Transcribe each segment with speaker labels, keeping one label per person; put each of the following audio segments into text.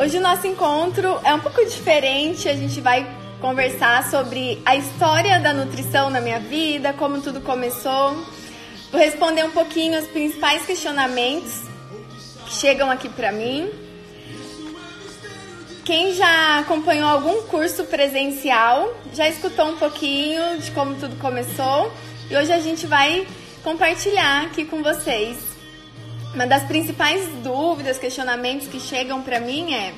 Speaker 1: Hoje o nosso encontro é um pouco diferente, a gente vai conversar sobre a história da nutrição na minha vida, como tudo começou. Vou responder um pouquinho os principais questionamentos que chegam aqui para mim. Quem já acompanhou algum curso presencial já escutou um pouquinho de como tudo começou e hoje a gente vai compartilhar aqui com vocês. Uma das principais dúvidas, questionamentos que chegam para mim é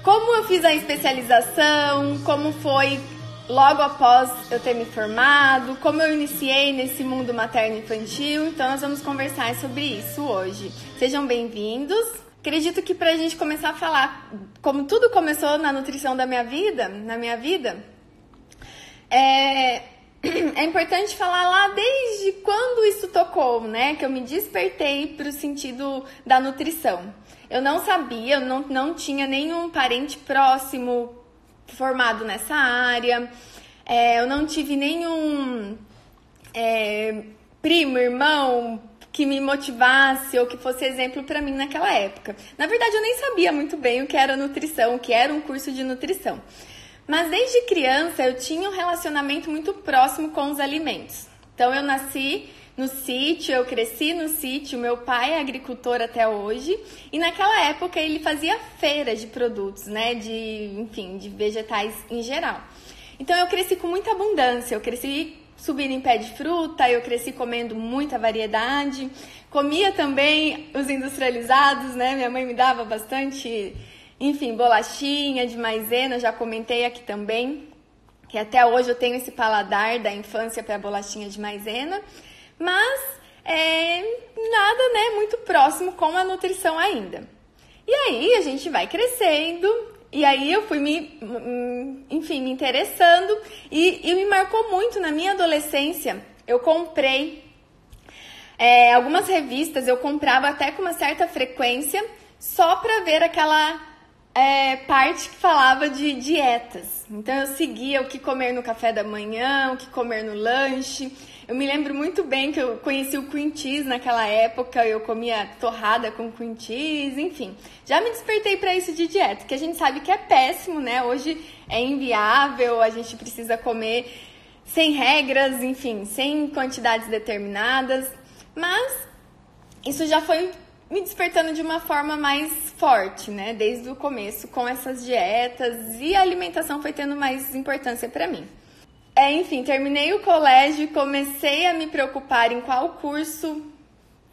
Speaker 1: como eu fiz a especialização, como foi logo após eu ter me formado, como eu iniciei nesse mundo materno infantil. Então nós vamos conversar sobre isso hoje. Sejam bem-vindos. Acredito que para a gente começar a falar como tudo começou na nutrição da minha vida, na minha vida, é, é importante falar lá desde quando isso tocou, né? Que eu me despertei para o sentido da nutrição. Eu não sabia, eu não, não tinha nenhum parente próximo formado nessa área, é, eu não tive nenhum é, primo, irmão, que me motivasse ou que fosse exemplo para mim naquela época. Na verdade, eu nem sabia muito bem o que era nutrição, o que era um curso de nutrição. Mas desde criança eu tinha um relacionamento muito próximo com os alimentos. Então eu nasci no sítio, eu cresci no sítio, meu pai é agricultor até hoje, e naquela época ele fazia feiras de produtos, né, de, enfim, de vegetais em geral. Então eu cresci com muita abundância, eu cresci subindo em pé de fruta, eu cresci comendo muita variedade. Comia também os industrializados, né? Minha mãe me dava bastante, enfim, bolachinha de maisena, já comentei aqui também, que até hoje eu tenho esse paladar da infância para bolachinha de maisena, mas é, nada, né, muito próximo com a nutrição ainda. E aí a gente vai crescendo, e aí eu fui me, enfim, me interessando e, e me marcou muito na minha adolescência. Eu comprei é, algumas revistas, eu comprava até com uma certa frequência só para ver aquela é, parte que falava de dietas. Então eu seguia o que comer no café da manhã, o que comer no lanche. Eu me lembro muito bem que eu conheci o cream cheese naquela época, eu comia torrada com cream cheese, enfim. Já me despertei para isso de dieta, que a gente sabe que é péssimo, né? Hoje é inviável, a gente precisa comer sem regras, enfim, sem quantidades determinadas. Mas isso já foi me despertando de uma forma mais forte, né? Desde o começo, com essas dietas e a alimentação foi tendo mais importância para mim. É, enfim, terminei o colégio e comecei a me preocupar em qual curso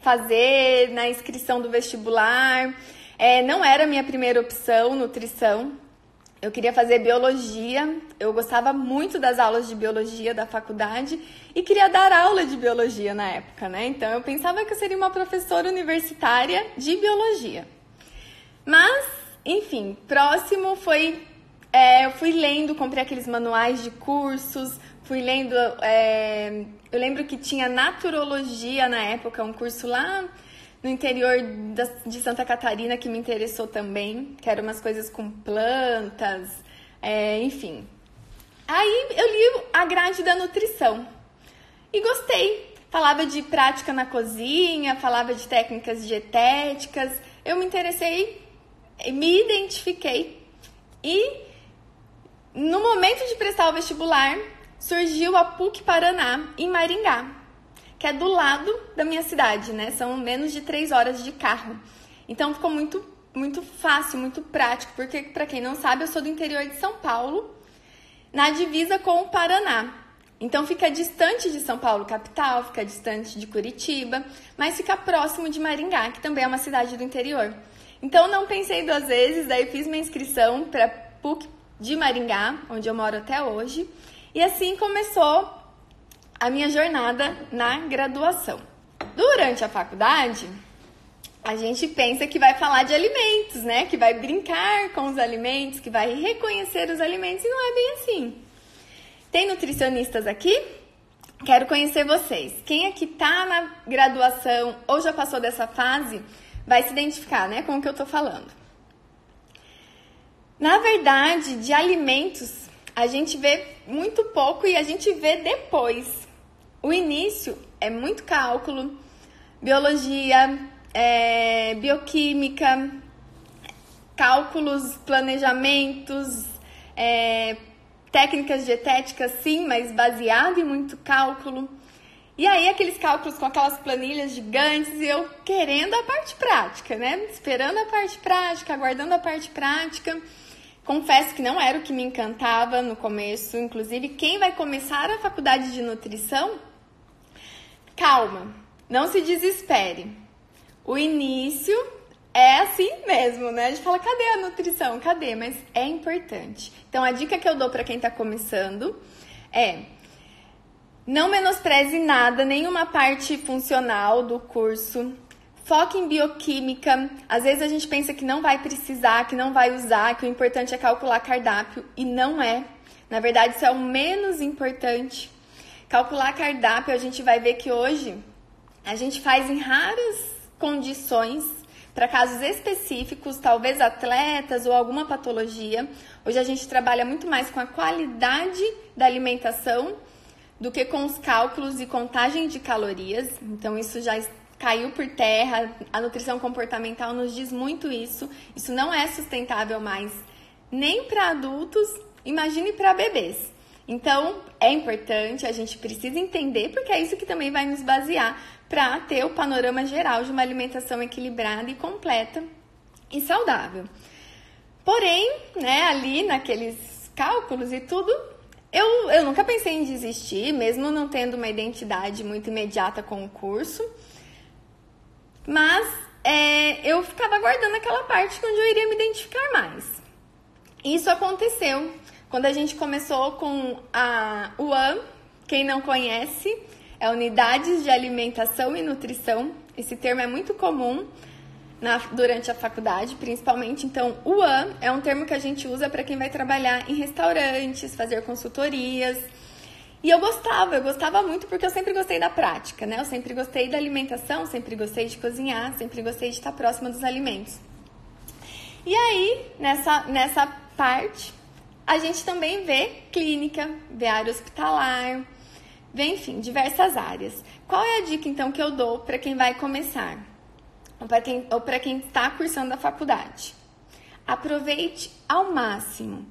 Speaker 1: fazer na inscrição do vestibular. É, não era minha primeira opção, nutrição. Eu queria fazer biologia. Eu gostava muito das aulas de biologia da faculdade e queria dar aula de biologia na época, né? Então eu pensava que eu seria uma professora universitária de biologia. Mas, enfim, próximo foi é, eu fui lendo, comprei aqueles manuais de cursos, fui lendo. É, eu lembro que tinha naturologia na época, um curso lá no interior de Santa Catarina que me interessou também, que eram umas coisas com plantas, é, enfim. Aí eu li a grade da nutrição e gostei. Falava de prática na cozinha, falava de técnicas dietéticas. Eu me interessei, me identifiquei e no momento de prestar o vestibular, surgiu a PUC Paraná, em Maringá, que é do lado da minha cidade, né? São menos de três horas de carro. Então ficou muito, muito fácil, muito prático, porque, para quem não sabe, eu sou do interior de São Paulo, na divisa com o Paraná. Então fica distante de São Paulo capital, fica distante de Curitiba, mas fica próximo de Maringá, que também é uma cidade do interior. Então não pensei duas vezes, daí fiz minha inscrição para PUC de Maringá, onde eu moro até hoje. E assim começou a minha jornada na graduação. Durante a faculdade, a gente pensa que vai falar de alimentos, né? Que vai brincar com os alimentos, que vai reconhecer os alimentos, e não é bem assim. Tem nutricionistas aqui? Quero conhecer vocês. Quem aqui tá na graduação ou já passou dessa fase vai se identificar, né, com o que eu tô falando. Na verdade, de alimentos, a gente vê muito pouco e a gente vê depois. O início é muito cálculo, biologia, é, bioquímica, cálculos, planejamentos, é, técnicas dietéticas, sim, mas baseado em muito cálculo. E aí, aqueles cálculos com aquelas planilhas gigantes e eu querendo a parte prática, né? Esperando a parte prática, aguardando a parte prática. Confesso que não era o que me encantava no começo. Inclusive, quem vai começar a faculdade de nutrição, calma, não se desespere. O início é assim mesmo, né? A gente fala, cadê a nutrição? Cadê? Mas é importante. Então, a dica que eu dou para quem está começando é não menospreze nada, nenhuma parte funcional do curso. Foque em bioquímica. Às vezes a gente pensa que não vai precisar, que não vai usar, que o importante é calcular cardápio e não é. Na verdade, isso é o menos importante. Calcular cardápio, a gente vai ver que hoje a gente faz em raras condições para casos específicos, talvez atletas ou alguma patologia. Hoje a gente trabalha muito mais com a qualidade da alimentação do que com os cálculos e contagem de calorias. Então isso já caiu por terra. A nutrição comportamental nos diz muito isso. Isso não é sustentável mais nem para adultos, imagine para bebês. Então, é importante, a gente precisa entender, porque é isso que também vai nos basear para ter o panorama geral de uma alimentação equilibrada e completa e saudável. Porém, né, ali naqueles cálculos e tudo, eu, eu nunca pensei em desistir, mesmo não tendo uma identidade muito imediata com o curso. Mas é, eu ficava aguardando aquela parte onde eu iria me identificar mais. Isso aconteceu quando a gente começou com a UAM, quem não conhece, é Unidades de Alimentação e Nutrição. Esse termo é muito comum na, durante a faculdade, principalmente. Então, AN é um termo que a gente usa para quem vai trabalhar em restaurantes, fazer consultorias. E eu gostava, eu gostava muito porque eu sempre gostei da prática, né? Eu sempre gostei da alimentação, sempre gostei de cozinhar, sempre gostei de estar próxima dos alimentos. E aí, nessa, nessa parte, a gente também vê clínica, vê área hospitalar, vê, enfim, diversas áreas. Qual é a dica, então, que eu dou para quem vai começar? ou para quem, está cursando a faculdade. Aproveite ao máximo.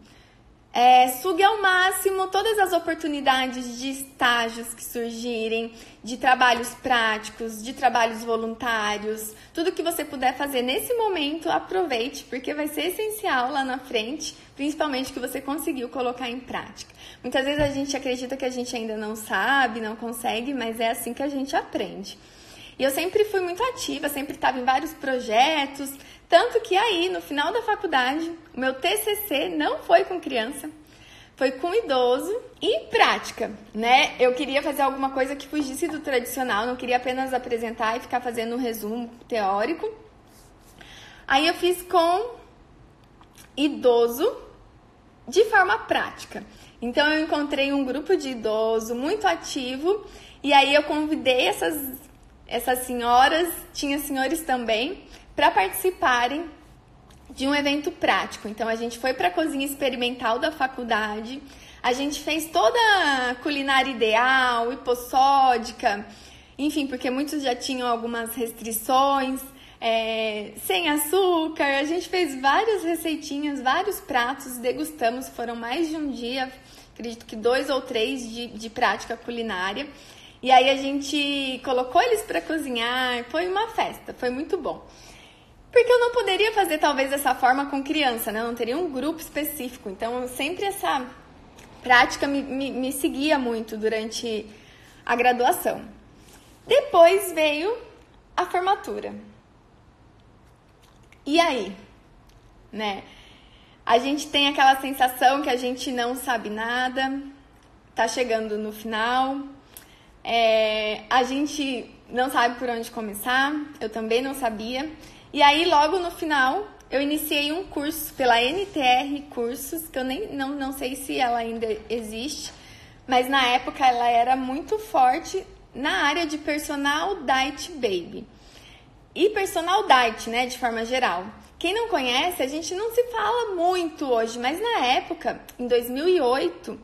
Speaker 1: É, sugue ao máximo todas as oportunidades de estágios que surgirem, de trabalhos práticos, de trabalhos voluntários, tudo que você puder fazer nesse momento, aproveite, porque vai ser essencial lá na frente, principalmente que você conseguiu colocar em prática. Muitas vezes a gente acredita que a gente ainda não sabe, não consegue, mas é assim que a gente aprende. E eu sempre fui muito ativa, sempre estava em vários projetos, tanto que aí, no final da faculdade, o meu TCC não foi com criança, foi com idoso e prática, né? Eu queria fazer alguma coisa que fugisse do tradicional, não queria apenas apresentar e ficar fazendo um resumo teórico. Aí eu fiz com idoso de forma prática. Então eu encontrei um grupo de idoso muito ativo e aí eu convidei essas essas senhoras, tinha senhores também, para participarem de um evento prático. Então a gente foi para a cozinha experimental da faculdade, a gente fez toda a culinária ideal, hipossódica, enfim, porque muitos já tinham algumas restrições, é, sem açúcar. A gente fez várias receitinhas, vários pratos, degustamos, foram mais de um dia, acredito que dois ou três de, de prática culinária. E aí a gente colocou eles para cozinhar, foi uma festa, foi muito bom. Porque eu não poderia fazer talvez dessa forma com criança, né? Eu não teria um grupo específico. Então, sempre essa prática me, me, me seguia muito durante a graduação. Depois veio a formatura. E aí? Né? A gente tem aquela sensação que a gente não sabe nada, tá chegando no final, é, a gente não sabe por onde começar, eu também não sabia. E aí, logo no final, eu iniciei um curso pela NTR Cursos, que eu nem não, não sei se ela ainda existe, mas na época ela era muito forte na área de personal diet baby. E personal diet, né, de forma geral. Quem não conhece, a gente não se fala muito hoje, mas na época, em 2008,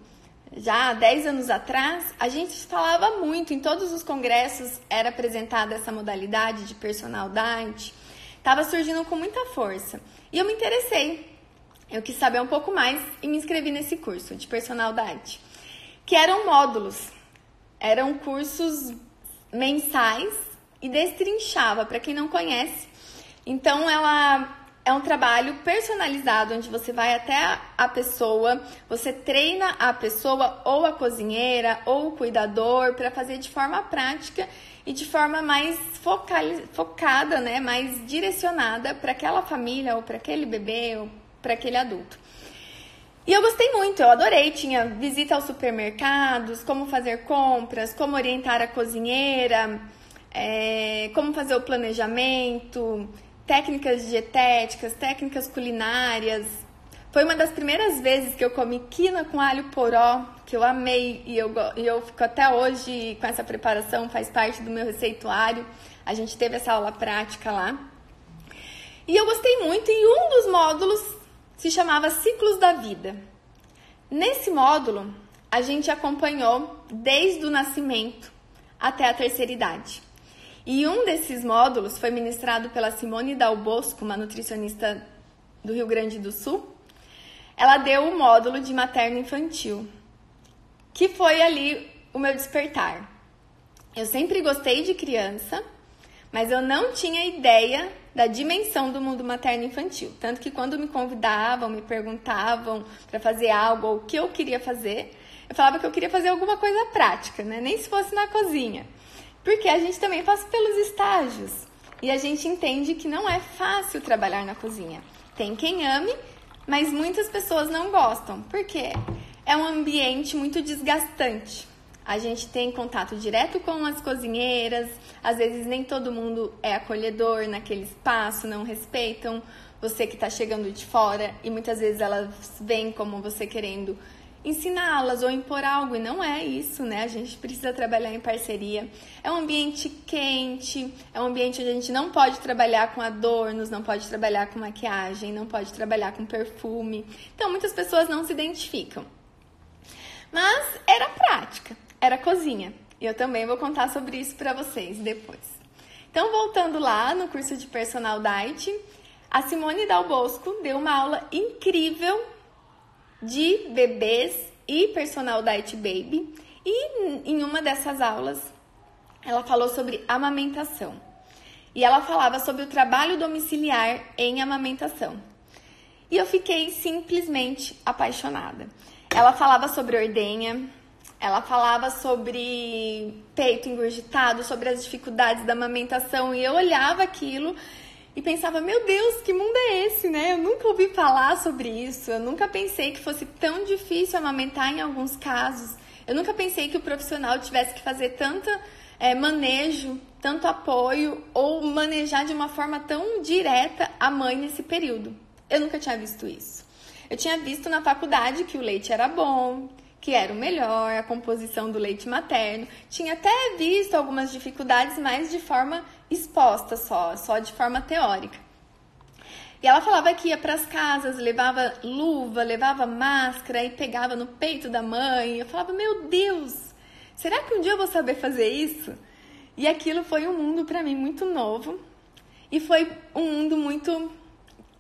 Speaker 1: já há 10 anos atrás, a gente falava muito, em todos os congressos era apresentada essa modalidade de personal diet. estava surgindo com muita força. E eu me interessei. Eu quis saber um pouco mais e me inscrevi nesse curso de personal diet, que eram módulos. Eram cursos mensais e destrinchava, para quem não conhece. Então ela é um trabalho personalizado onde você vai até a pessoa, você treina a pessoa ou a cozinheira ou o cuidador para fazer de forma prática e de forma mais focada, né, mais direcionada para aquela família ou para aquele bebê ou para aquele adulto. E eu gostei muito, eu adorei. Tinha visita aos supermercados, como fazer compras, como orientar a cozinheira, é, como fazer o planejamento, técnicas dietéticas, técnicas culinárias. Foi uma das primeiras vezes que eu comi quina com alho poró, que eu amei e eu, e eu fico até hoje com essa preparação, faz parte do meu receituário. A gente teve essa aula prática lá. E eu gostei muito e um dos módulos se chamava Ciclos da Vida. Nesse módulo, a gente acompanhou desde o nascimento até a terceira idade. E um desses módulos foi ministrado pela Simone Dal Bosco, uma nutricionista do Rio Grande do Sul. Ela deu o módulo de materno infantil, que foi ali o meu despertar. Eu sempre gostei de criança, mas eu não tinha ideia da dimensão do mundo materno infantil. Tanto que quando me convidavam, me perguntavam para fazer algo ou o que eu queria fazer, eu falava que eu queria fazer alguma coisa prática, né? Nem se fosse na cozinha. Porque a gente também passa pelos estágios e a gente entende que não é fácil trabalhar na cozinha. Tem quem ame, mas muitas pessoas não gostam, porque é um ambiente muito desgastante. A gente tem contato direto com as cozinheiras, às vezes nem todo mundo é acolhedor naquele espaço, não respeitam você que está chegando de fora e muitas vezes elas vêm como você querendo ensiná-las ou impor algo, e não é isso, né? A gente precisa trabalhar em parceria. É um ambiente quente, é um ambiente onde a gente não pode trabalhar com adornos, não pode trabalhar com maquiagem, não pode trabalhar com perfume. Então, muitas pessoas não se identificam. Mas era prática, era cozinha. E eu também vou contar sobre isso para vocês depois. Então, voltando lá no curso de Personal Diet, a Simone Dal Bosco deu uma aula incrível de bebês e personal diet baby. E em uma dessas aulas, ela falou sobre amamentação. E ela falava sobre o trabalho domiciliar em amamentação. E eu fiquei simplesmente apaixonada. Ela falava sobre ordenha, ela falava sobre peito engurgitado, sobre as dificuldades da amamentação, e eu olhava aquilo e pensava, meu Deus, que mundo é esse, né? Eu nunca ouvi falar sobre isso, eu nunca pensei que fosse tão difícil amamentar em alguns casos. Eu nunca pensei que o profissional tivesse que fazer tanto é, manejo, tanto apoio ou manejar de uma forma tão direta a mãe nesse período. Eu nunca tinha visto isso. Eu tinha visto na faculdade que o leite era bom, que era o melhor, a composição do leite materno. Tinha até visto algumas dificuldades, mas de forma exposta só, só de forma teórica. E ela falava que ia para as casas, levava luva, levava máscara e pegava no peito da mãe. Eu falava, meu Deus, será que um dia eu vou saber fazer isso? E aquilo foi um mundo para mim muito novo e foi um mundo muito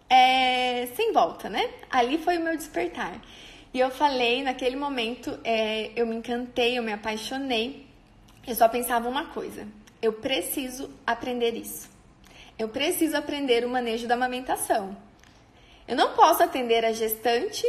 Speaker 1: é, sem volta, né? Ali foi o meu despertar. E eu falei, naquele momento, é, eu me encantei, eu me apaixonei. Eu só pensava uma coisa: eu preciso aprender isso. Eu preciso aprender o manejo da amamentação. Eu não posso atender a gestante,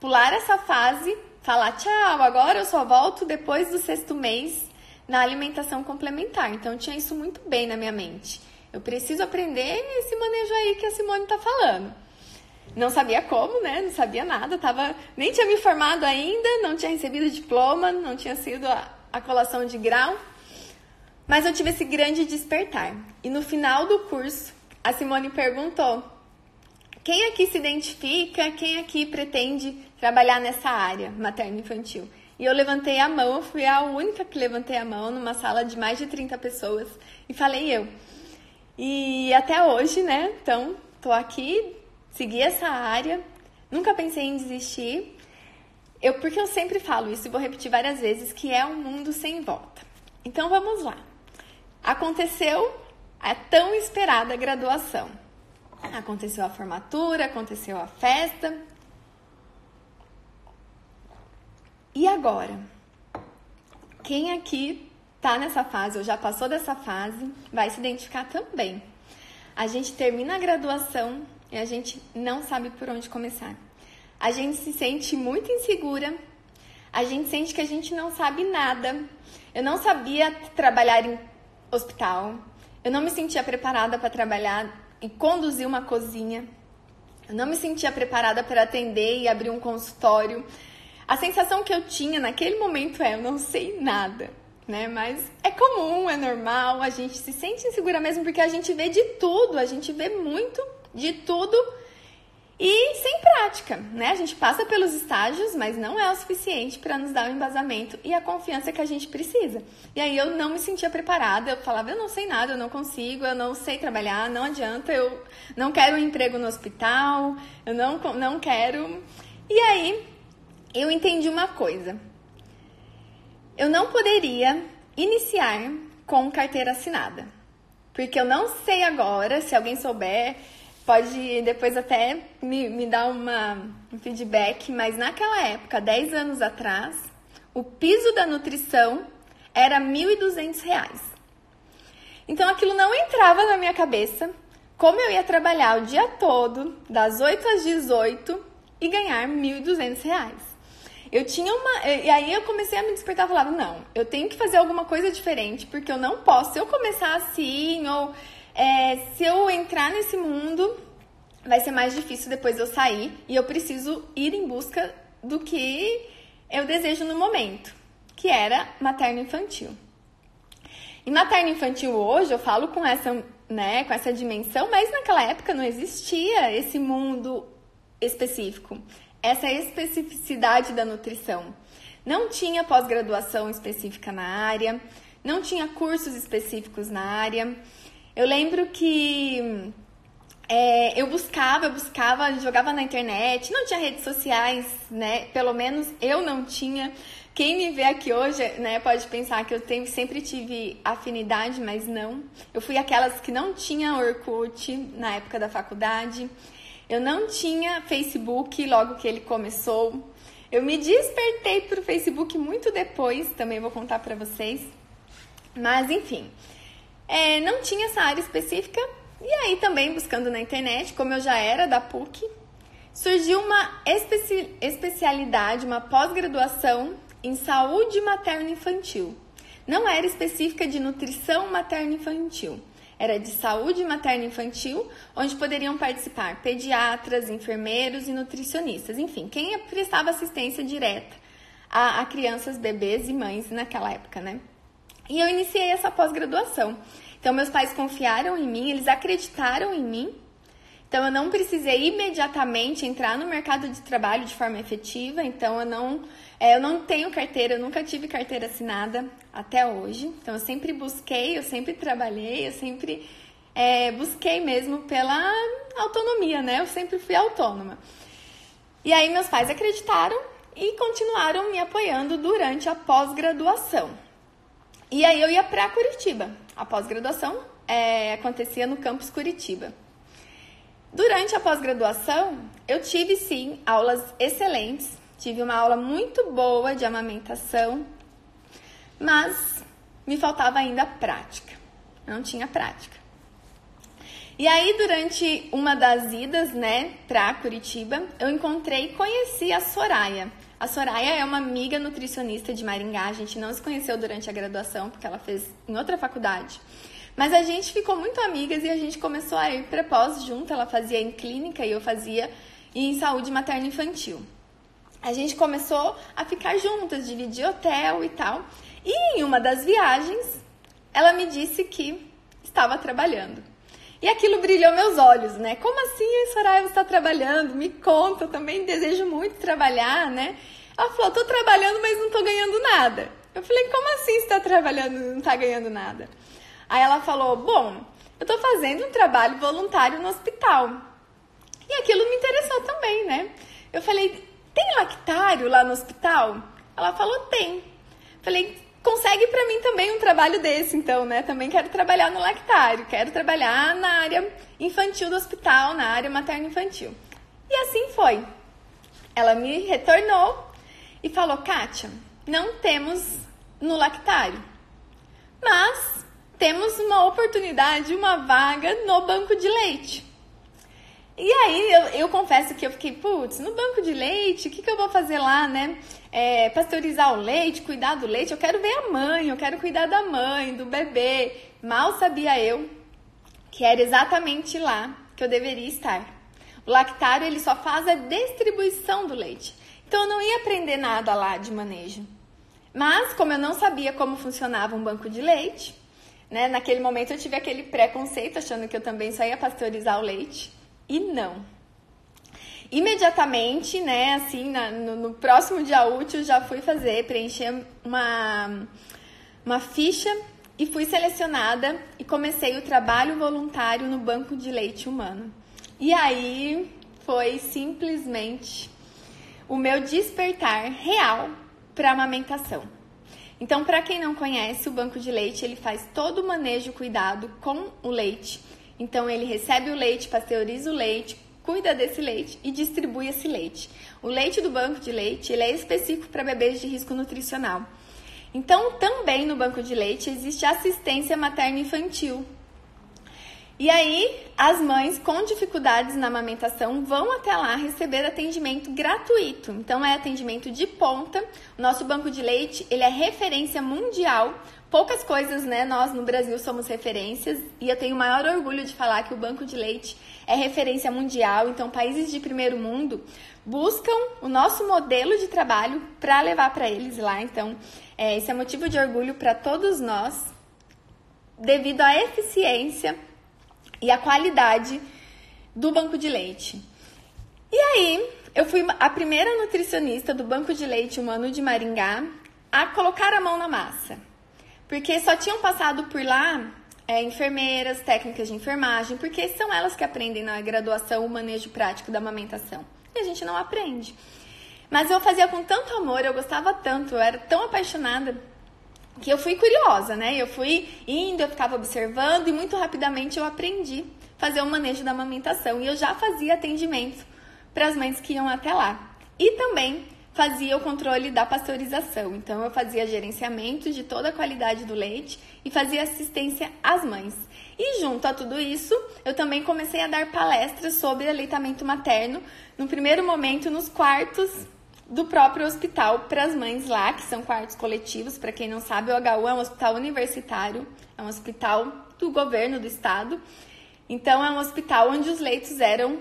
Speaker 1: pular essa fase, falar tchau, agora eu só volto depois do sexto mês na alimentação complementar. Então tinha isso muito bem na minha mente. Eu preciso aprender esse manejo aí que a Simone está falando. Não sabia como, né? Não sabia nada, tava, nem tinha me formado ainda, não tinha recebido diploma, não tinha sido a, a colação de grau. Mas eu tive esse grande despertar. E no final do curso, a Simone perguntou: quem aqui se identifica, quem aqui pretende trabalhar nessa área materno-infantil? E eu levantei a mão, fui a única que levantei a mão numa sala de mais de 30 pessoas e falei eu. E até hoje, né? Então, tô aqui, segui essa área, nunca pensei em desistir. Eu, porque eu sempre falo isso e vou repetir várias vezes, que é um mundo sem volta. Então vamos lá. Aconteceu a tão esperada graduação. Aconteceu a formatura, aconteceu a festa. E agora? Quem aqui tá nessa fase ou já passou dessa fase vai se identificar também. A gente termina a graduação e a gente não sabe por onde começar. A gente se sente muito insegura, a gente sente que a gente não sabe nada. Eu não sabia trabalhar em hospital, eu não me sentia preparada para trabalhar e conduzir uma cozinha. Eu não me sentia preparada para atender e abrir um consultório. A sensação que eu tinha naquele momento é: eu não sei nada, né? Mas é comum, é normal, a gente se sente insegura mesmo porque a gente vê de tudo, a gente vê muito de tudo e sem prática, né? A gente passa pelos estágios, mas não é o suficiente para nos dar o embasamento e a confiança que a gente precisa. E aí eu não me sentia preparada, eu falava, eu não sei nada, eu não consigo, eu não sei trabalhar, não adianta, eu não quero um emprego no hospital, eu não, não quero. E aí eu entendi uma coisa. Eu não poderia iniciar com carteira assinada. Porque eu não sei agora, se alguém souber, pode depois até me, me dar uma, um feedback, mas naquela época, 10 anos atrás, o piso da nutrição era R$ 1.200. Então aquilo não entrava na minha cabeça como eu ia trabalhar o dia todo, das 8 às 18 e ganhar R$ 1.200. Eu tinha uma. E aí eu comecei a me despertar e falava: não, eu tenho que fazer alguma coisa diferente, porque eu não posso. Se eu começar assim, ou é, se eu entrar nesse mundo, vai ser mais difícil depois eu sair e eu preciso ir em busca do que eu desejo no momento, que era materno infantil. E materno infantil hoje eu falo com essa, né, com essa dimensão, mas naquela época não existia esse mundo específico, essa especificidade da nutrição. Não tinha pós-graduação específica na área, não tinha cursos específicos na área. Eu lembro que é, eu buscava, eu buscava, jogava na internet, não tinha redes sociais, né? Pelo menos eu não tinha. Quem me vê aqui hoje, né, pode pensar que eu tenho, sempre tive afinidade, mas não. Eu fui aquelas que não tinha Orkut na época da faculdade. Eu não tinha Facebook logo que ele começou. Eu me despertei para o Facebook muito depois, também vou contar para vocês. Mas enfim, é, não tinha essa área específica. E aí também buscando na internet, como eu já era da PUC, surgiu uma especi especialidade, uma pós-graduação em saúde materno-infantil. Não era específica de nutrição materno-infantil, era de saúde materno-infantil, onde poderiam participar pediatras, enfermeiros e nutricionistas, enfim, quem prestava assistência direta a, a crianças, bebês e mães naquela época, né? E eu iniciei essa pós-graduação. Então, meus pais confiaram em mim, eles acreditaram em mim. Então, eu não precisei imediatamente entrar no mercado de trabalho de forma efetiva. Então, eu não, é, eu não tenho carteira, eu nunca tive carteira assinada até hoje. Então, eu sempre busquei, eu sempre trabalhei, eu sempre é, busquei mesmo pela autonomia, né? Eu sempre fui autônoma. E aí, meus pais acreditaram e continuaram me apoiando durante a pós-graduação. E aí eu ia para Curitiba. A pós-graduação é, acontecia no campus Curitiba. Durante a pós-graduação, eu tive sim aulas excelentes. Tive uma aula muito boa de amamentação, mas me faltava ainda prática. Não tinha prática. E aí, durante uma das idas, né, para Curitiba, eu encontrei e conheci a Soraya. A Soraya é uma amiga nutricionista de Maringá. A gente não se conheceu durante a graduação, porque ela fez em outra faculdade. Mas a gente ficou muito amigas e a gente começou a ir para pós junto. Ela fazia em clínica e eu fazia em saúde materno infantil. A gente começou a ficar juntas, dividir hotel e tal. E em uma das viagens, ela me disse que estava trabalhando. E aquilo brilhou meus olhos, né? Como assim, Soraya, está trabalhando? Me conta, eu também desejo muito trabalhar, né? Ela falou, tô trabalhando, mas não tô ganhando nada. Eu falei, como assim você está trabalhando e não está ganhando nada? Aí ela falou, bom, eu tô fazendo um trabalho voluntário no hospital. E aquilo me interessou também, né? Eu falei, tem lactário lá no hospital? Ela falou, tem. Falei, consegue para mim também um trabalho desse, então, né? Também quero trabalhar no lactário, quero trabalhar na área infantil do hospital, na área materno-infantil. E assim foi. Ela me retornou e falou: Kátia, não temos no lactário, mas temos uma oportunidade, uma vaga no banco de leite. E aí eu, eu confesso que eu fiquei, putz, no banco de leite, o que, que eu vou fazer lá, né? É, pasteurizar o leite, cuidar do leite, eu quero ver a mãe, eu quero cuidar da mãe, do bebê. Mal sabia eu que era exatamente lá que eu deveria estar. O lactário ele só faz a distribuição do leite. Então eu não ia aprender nada lá de manejo. Mas como eu não sabia como funcionava um banco de leite, né, naquele momento eu tive aquele preconceito achando que eu também só ia pasteurizar o leite e não. Imediatamente, né, assim, na, no, no, próximo dia útil, já fui fazer, preencher uma, uma ficha e fui selecionada e comecei o trabalho voluntário no Banco de Leite Humano. E aí foi simplesmente o meu despertar real para amamentação. Então, para quem não conhece, o banco de leite ele faz todo o manejo cuidado com o leite então ele recebe o leite, pasteuriza o leite, cuida desse leite e distribui esse leite. O leite do banco de leite ele é específico para bebês de risco nutricional. Então também no banco de leite existe assistência materna infantil. E aí, as mães com dificuldades na amamentação vão até lá receber atendimento gratuito. Então, é atendimento de ponta. O nosso banco de leite, ele é referência mundial poucas coisas, né? Nós no Brasil somos referências e eu tenho o maior orgulho de falar que o banco de leite é referência mundial. Então, países de primeiro mundo buscam o nosso modelo de trabalho para levar para eles lá. Então, é, esse é motivo de orgulho para todos nós, devido à eficiência e à qualidade do banco de leite. E aí, eu fui a primeira nutricionista do Banco de Leite Humano de Maringá a colocar a mão na massa. Porque só tinham passado por lá é, enfermeiras, técnicas de enfermagem, porque são elas que aprendem na graduação o manejo prático da amamentação. E a gente não aprende. Mas eu fazia com tanto amor, eu gostava tanto, eu era tão apaixonada que eu fui curiosa, né? Eu fui indo, eu ficava observando e muito rapidamente eu aprendi a fazer o manejo da amamentação. E eu já fazia atendimento para as mães que iam até lá. E também fazia o controle da pasteurização. Então, eu fazia gerenciamento de toda a qualidade do leite e fazia assistência às mães. E junto a tudo isso, eu também comecei a dar palestras sobre aleitamento materno, no primeiro momento nos quartos do próprio hospital para as mães lá, que são quartos coletivos. Para quem não sabe, o HU é um hospital universitário, é um hospital do governo do estado. Então, é um hospital onde os leitos eram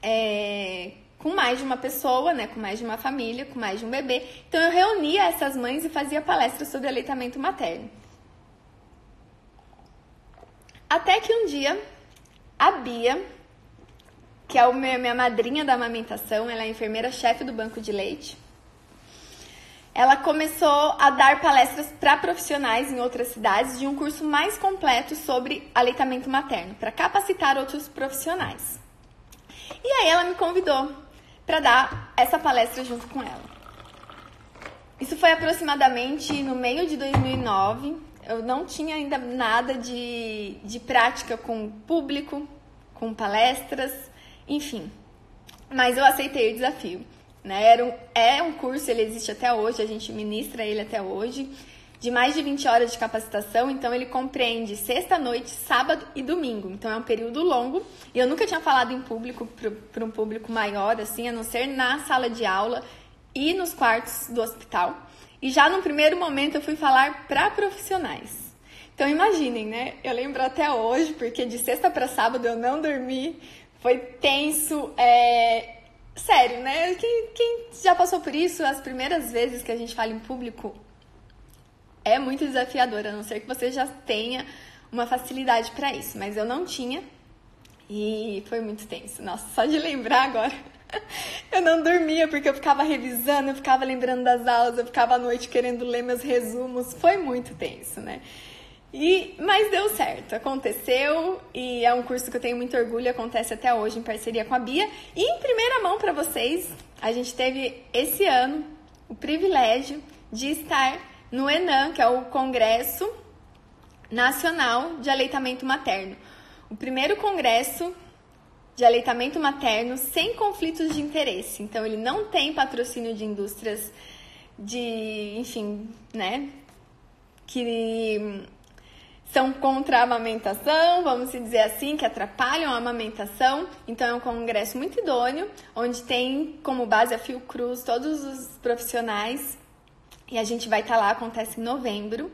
Speaker 1: é, com mais de uma pessoa, né, com mais de uma família, com mais de um bebê. Então eu reunia essas mães e fazia palestras sobre aleitamento materno. Até que um dia a Bia, que é a minha madrinha da amamentação, ela é enfermeira-chefe do banco de leite, ela começou a dar palestras para profissionais em outras cidades de um curso mais completo sobre aleitamento materno, para capacitar outros profissionais. E aí ela me convidou para dar essa palestra junto com ela. Isso foi aproximadamente no meio de 2009. Eu não tinha ainda nada de, de prática com público, com palestras, enfim. Mas eu aceitei o desafio. Né? Era um, é um curso, ele existe até hoje, a gente ministra ele até hoje de mais de 20 horas de capacitação, então ele compreende sexta noite, sábado e domingo. Então é um período longo. E eu nunca tinha falado em público para um público maior, assim, a não ser na sala de aula e nos quartos do hospital. E já no primeiro momento eu fui falar para profissionais. Então imaginem, né? Eu lembro até hoje, porque de sexta para sábado eu não dormi, foi tenso, é... sério, né? Quem, quem já passou por isso, as primeiras vezes que a gente fala em público é muito desafiador, a não ser que você já tenha uma facilidade para isso, mas eu não tinha e foi muito tenso. Nossa, só de lembrar agora. Eu não dormia porque eu ficava revisando, eu ficava lembrando das aulas, eu ficava à noite querendo ler meus resumos. Foi muito tenso, né? E, mas deu certo, aconteceu e é um curso que eu tenho muito orgulho, acontece até hoje em parceria com a Bia. E em primeira mão para vocês, a gente teve esse ano o privilégio de estar no ENAM, que é o Congresso Nacional de Aleitamento Materno. O primeiro congresso de aleitamento materno sem conflitos de interesse. Então, ele não tem patrocínio de indústrias de, enfim, né, que são contra a amamentação, vamos dizer assim, que atrapalham a amamentação. Então é um congresso muito idôneo, onde tem como base a Fiocruz todos os profissionais. E a gente vai estar tá lá, acontece em novembro.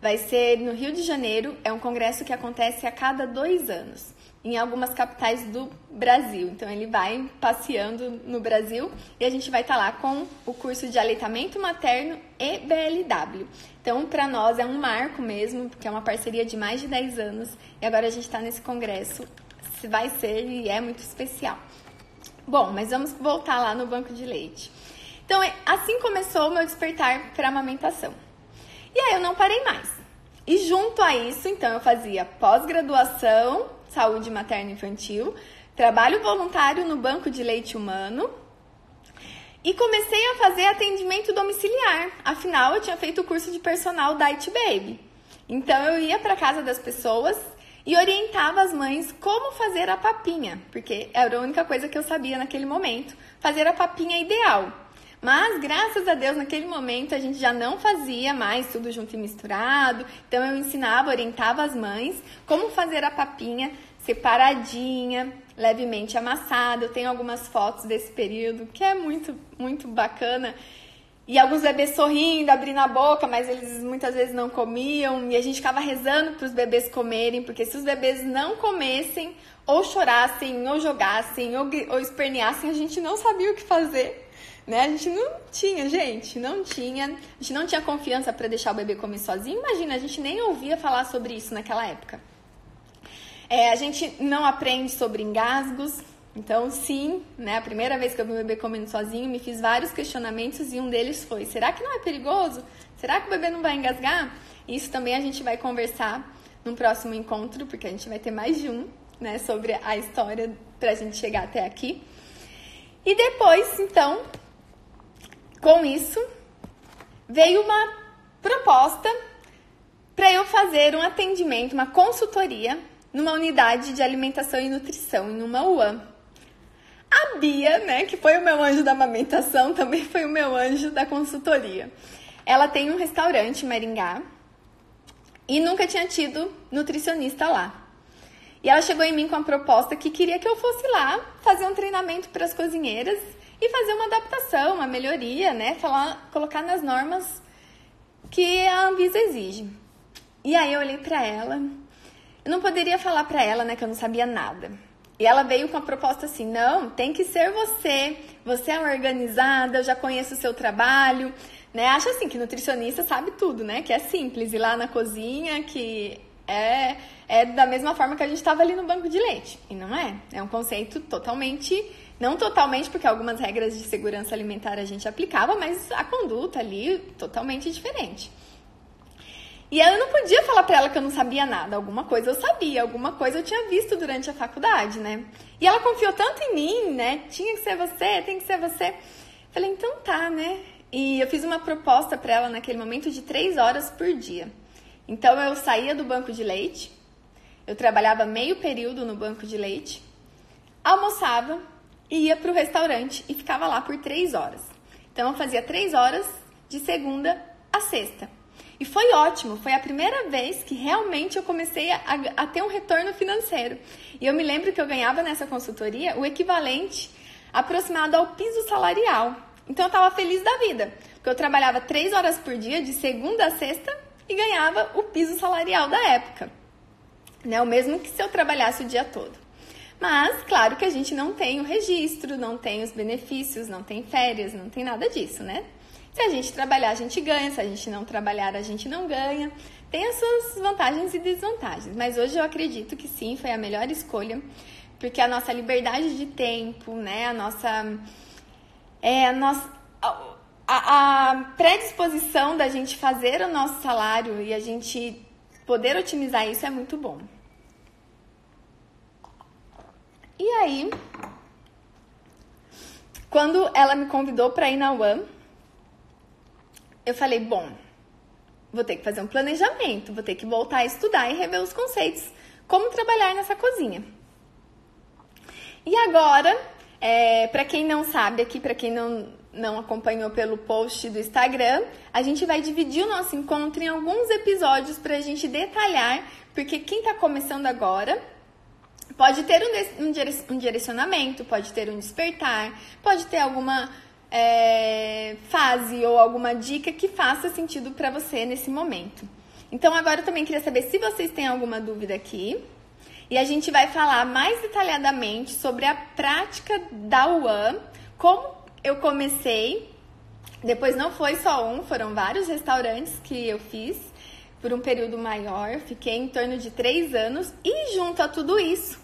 Speaker 1: Vai ser no Rio de Janeiro, é um congresso que acontece a cada dois anos em algumas capitais do Brasil. Então ele vai passeando no Brasil e a gente vai estar tá lá com o curso de aleitamento materno e BLW. Então para nós é um marco mesmo, porque é uma parceria de mais de 10 anos e agora a gente está nesse congresso, vai ser e é muito especial. Bom, mas vamos voltar lá no banco de leite. Então é, assim começou o meu despertar para amamentação. E aí eu não parei mais. E junto a isso, então eu fazia pós-graduação saúde materna infantil, trabalho voluntário no banco de leite humano e comecei a fazer atendimento domiciliar. Afinal, eu tinha feito o curso de personal Diet Baby. Então eu ia para casa das pessoas e orientava as mães como fazer a papinha, porque era a única coisa que eu sabia naquele momento, fazer a papinha ideal. Mas graças a Deus, naquele momento a gente já não fazia mais tudo junto e misturado. Então eu ensinava, orientava as mães como fazer a papinha separadinha, levemente amassada. Eu tenho algumas fotos desse período que é muito, muito bacana. E alguns bebês sorrindo, abrindo a boca, mas eles muitas vezes não comiam. E a gente ficava rezando para os bebês comerem, porque se os bebês não comessem, ou chorassem, ou jogassem, ou, ou esperneassem, a gente não sabia o que fazer né? A gente não tinha, gente, não tinha. A gente não tinha confiança para deixar o bebê comer sozinho. Imagina, a gente nem ouvia falar sobre isso naquela época. É, a gente não aprende sobre engasgos. Então, sim, né? A primeira vez que eu vi o bebê comendo sozinho, me fiz vários questionamentos e um deles foi: será que não é perigoso? Será que o bebê não vai engasgar? Isso também a gente vai conversar num próximo encontro, porque a gente vai ter mais de um, né? Sobre a história pra gente chegar até aqui. E depois, então, com isso, veio uma proposta para eu fazer um atendimento, uma consultoria numa unidade de alimentação e nutrição, em uma UAM. A Bia, né, que foi o meu anjo da amamentação, também foi o meu anjo da consultoria. Ela tem um restaurante em Maringá e nunca tinha tido nutricionista lá. E ela chegou em mim com a proposta que queria que eu fosse lá fazer um treinamento para as cozinheiras e fazer uma adaptação, uma melhoria, né? Falar, colocar nas normas que a Anvisa exige. E aí eu olhei para ela, eu não poderia falar para ela, né, que eu não sabia nada. E ela veio com a proposta assim: não, tem que ser você. Você é organizada, eu já conheço o seu trabalho, né? Acha assim que nutricionista sabe tudo, né? Que é simples ir lá na cozinha, que é, é da mesma forma que a gente estava ali no banco de leite. E não é. É um conceito totalmente não totalmente, porque algumas regras de segurança alimentar a gente aplicava, mas a conduta ali totalmente diferente. E eu não podia falar para ela que eu não sabia nada. Alguma coisa eu sabia, alguma coisa eu tinha visto durante a faculdade, né? E ela confiou tanto em mim, né? Tinha que ser você, tem que ser você. Falei, então tá, né? E eu fiz uma proposta para ela naquele momento de três horas por dia. Então eu saía do banco de leite, eu trabalhava meio período no banco de leite, almoçava, ia para o restaurante e ficava lá por três horas. Então eu fazia três horas de segunda a sexta. E foi ótimo, foi a primeira vez que realmente eu comecei a, a, ter um retorno financeiro. E eu me lembro que eu ganhava nessa consultoria o equivalente aproximado ao piso salarial. Então eu estava feliz da vida, porque eu trabalhava três horas por dia, de segunda a sexta, e ganhava o piso salarial da época. Né? O mesmo que se eu trabalhasse o dia todo. Mas, claro que a gente não tem o registro, não tem os benefícios, não tem férias, não tem nada disso, né? Se a gente trabalhar, a gente ganha, se a gente não trabalhar, a gente não ganha. Tem as suas vantagens e desvantagens, mas hoje eu acredito que sim, foi a melhor escolha, porque a nossa liberdade de tempo, né, a nossa é a nossa a, a predisposição da gente fazer o nosso salário e a gente poder otimizar isso é muito bom. E aí, quando ela me convidou para ir na UAM, eu falei, bom, vou ter que fazer um planejamento, vou ter que voltar a estudar e rever os conceitos, como trabalhar nessa cozinha. E agora, é, para quem não sabe aqui, para quem não, não acompanhou pelo post do Instagram, a gente vai dividir o nosso encontro em alguns episódios para a gente detalhar, porque quem está começando agora pode ter um, direcionamento, pode ter um despertar, pode ter alguma é, fase ou alguma dica que faça sentido para você nesse momento. Então, agora eu também queria saber se vocês têm alguma dúvida aqui. E a gente vai falar mais detalhadamente sobre a prática da UAM, como eu comecei. Depois não foi só um, foram vários restaurantes que eu fiz por um período maior. Fiquei em torno de três anos e junto a tudo isso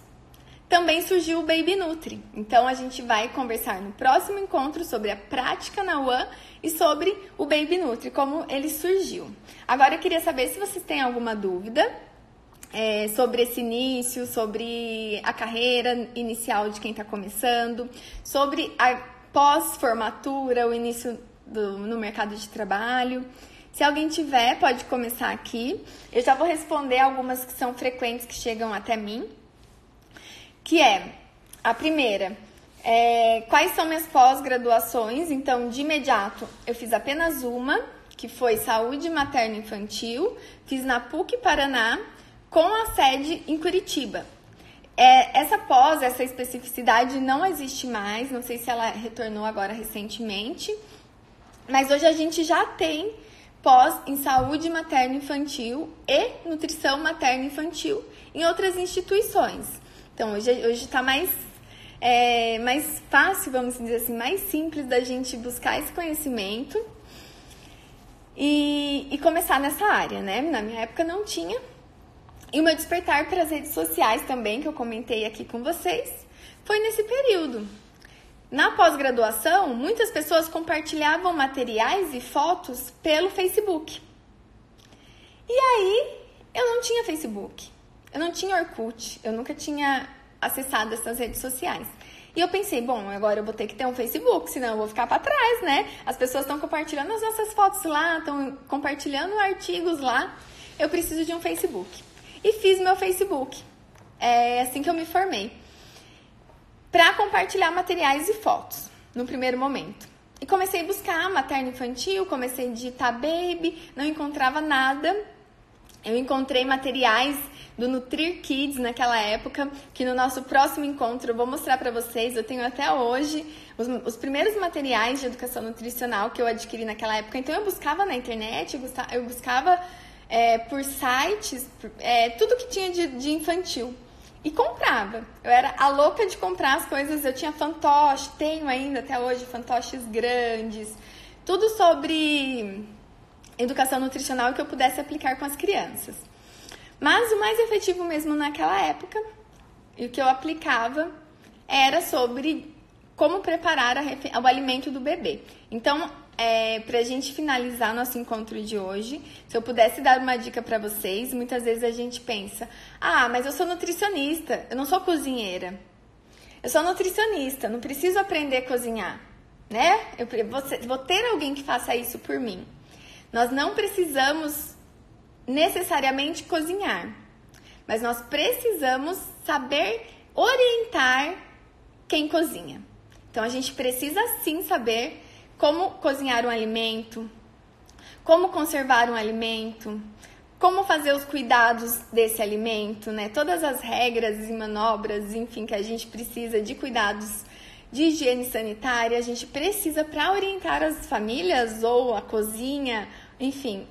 Speaker 1: também surgiu o Baby Nutri. Então a gente vai conversar no próximo encontro sobre a prática na UAM e sobre o Baby Nutri, como ele surgiu. Agora eu queria saber se vocês têm alguma dúvida é, sobre esse início, sobre a carreira inicial de quem está começando, sobre a pós-formatura, o início do, no mercado de trabalho. Se alguém tiver, pode começar aqui. Eu já vou responder algumas que são frequentes que chegam até mim. Que é a primeira, é, quais são minhas pós-graduações? Então, de imediato, eu fiz apenas uma, que foi Saúde Materno Infantil, fiz na PUC Paraná com a sede em Curitiba. É, essa pós, essa especificidade não existe mais, não sei se ela retornou agora recentemente, mas hoje a gente já tem pós em saúde materno-infantil e nutrição materno-infantil em outras instituições. Então hoje está mais, é, mais fácil, vamos dizer assim, mais simples da gente buscar esse conhecimento e, e começar nessa área, né? Na minha época não tinha, e o meu despertar para as redes sociais também, que eu comentei aqui com vocês, foi nesse período. Na pós-graduação, muitas pessoas compartilhavam materiais e fotos pelo Facebook. E aí, eu não tinha Facebook, eu não tinha Orkut, eu nunca tinha acessado essas redes sociais. E eu pensei, bom, agora eu vou ter que ter um Facebook, senão eu vou ficar para trás, né? As pessoas estão compartilhando as nossas fotos lá, estão compartilhando artigos lá. Eu preciso de um Facebook e fiz meu Facebook. É assim que eu me formei. Para compartilhar materiais e fotos, no primeiro momento. E comecei a buscar materno infantil, comecei a digitar baby, não encontrava nada. Eu encontrei materiais do Nutrir Kids naquela época, que no nosso próximo encontro eu vou mostrar para vocês. Eu tenho até hoje os, os, primeiros materiais de educação nutricional que eu adquiri naquela época. Então eu buscava na internet, eu buscava é, por sites, é, tudo que tinha de, de, infantil. E comprava. Eu era a louca de comprar as coisas. Eu tinha fantoche, tenho ainda até hoje fantoches grandes. Tudo sobre educação nutricional que eu pudesse aplicar com as crianças. Mas o mais efetivo mesmo naquela época, e o que eu aplicava, era sobre como preparar o alimento do bebê. Então, é, para a gente finalizar nosso encontro de hoje, se eu pudesse dar uma dica para vocês, muitas vezes a gente pensa: ah, mas eu sou nutricionista, eu não sou cozinheira. Eu sou nutricionista, não preciso aprender a cozinhar, né? Eu vou, vou ter alguém que faça isso por mim. Nós não precisamos necessariamente cozinhar, mas nós precisamos saber orientar quem cozinha. Então a gente precisa sim saber como cozinhar um alimento, como conservar um alimento, como fazer os cuidados desse alimento, né? Todas as regras e manobras, enfim, que a gente precisa de cuidados de higiene sanitária, a gente precisa para orientar as famílias ou a cozinha, enfim,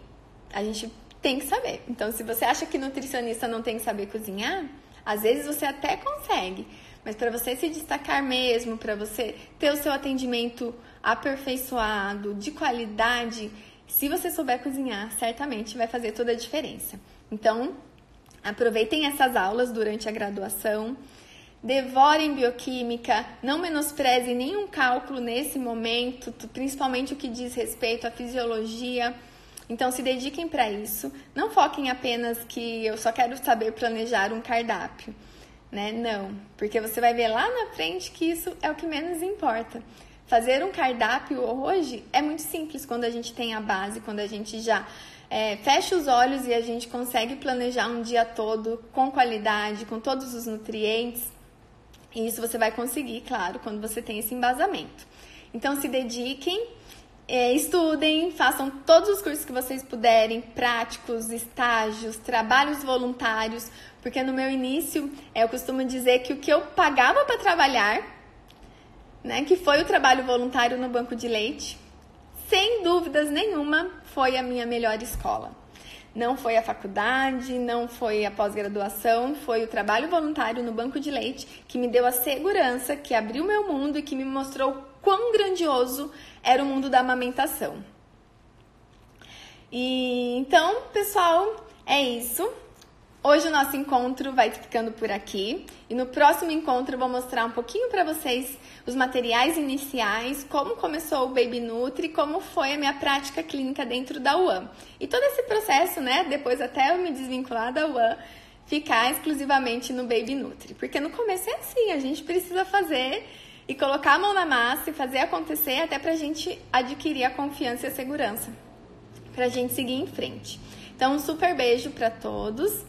Speaker 1: a gente tem que saber. Então, se você acha que nutricionista não tem que saber cozinhar, às vezes você até consegue, mas para você se destacar mesmo, para você ter o seu atendimento aperfeiçoado, de qualidade, se você souber cozinhar, certamente vai fazer toda a diferença. Então, aproveitem essas aulas durante a graduação, devorem bioquímica, não menosprezem nenhum cálculo nesse momento, principalmente o que diz respeito à fisiologia. Então, se dediquem para isso. Não foquem apenas que eu só quero saber planejar um cardápio, né? Não, porque você vai ver lá na frente que isso é o que menos importa. Fazer um cardápio hoje é muito simples quando a gente tem a base, quando a gente já é, fecha os olhos e a gente consegue planejar um dia todo com qualidade, com todos os nutrientes. E isso você vai conseguir, claro, quando você tem esse embasamento. Então se dediquem, é, estudem, façam todos os cursos que vocês puderem, práticos, estágios, trabalhos voluntários, porque no meu início é, eu costumo dizer que o que eu pagava para trabalhar né, que foi o trabalho voluntário no banco de leite, sem dúvidas nenhuma foi a minha melhor escola. Não foi a faculdade, não foi a pós-graduação, foi o trabalho voluntário no banco de leite que me deu a segurança, que abriu meu mundo e que me mostrou quão grandioso era o mundo da amamentação. E então, pessoal, é isso. Hoje o nosso encontro vai ficando por aqui e no próximo encontro eu vou mostrar um pouquinho para vocês os materiais iniciais, como começou o Baby Nutri, como foi a minha prática clínica dentro da UAM. E todo esse processo, né, depois até eu me desvincular da UAM, ficar exclusivamente no Baby Nutri. Porque no começo é assim, a gente precisa fazer e colocar a mão na massa e fazer acontecer até pra gente adquirir a confiança e a segurança, pra gente seguir em frente. Então, um super beijo para todos.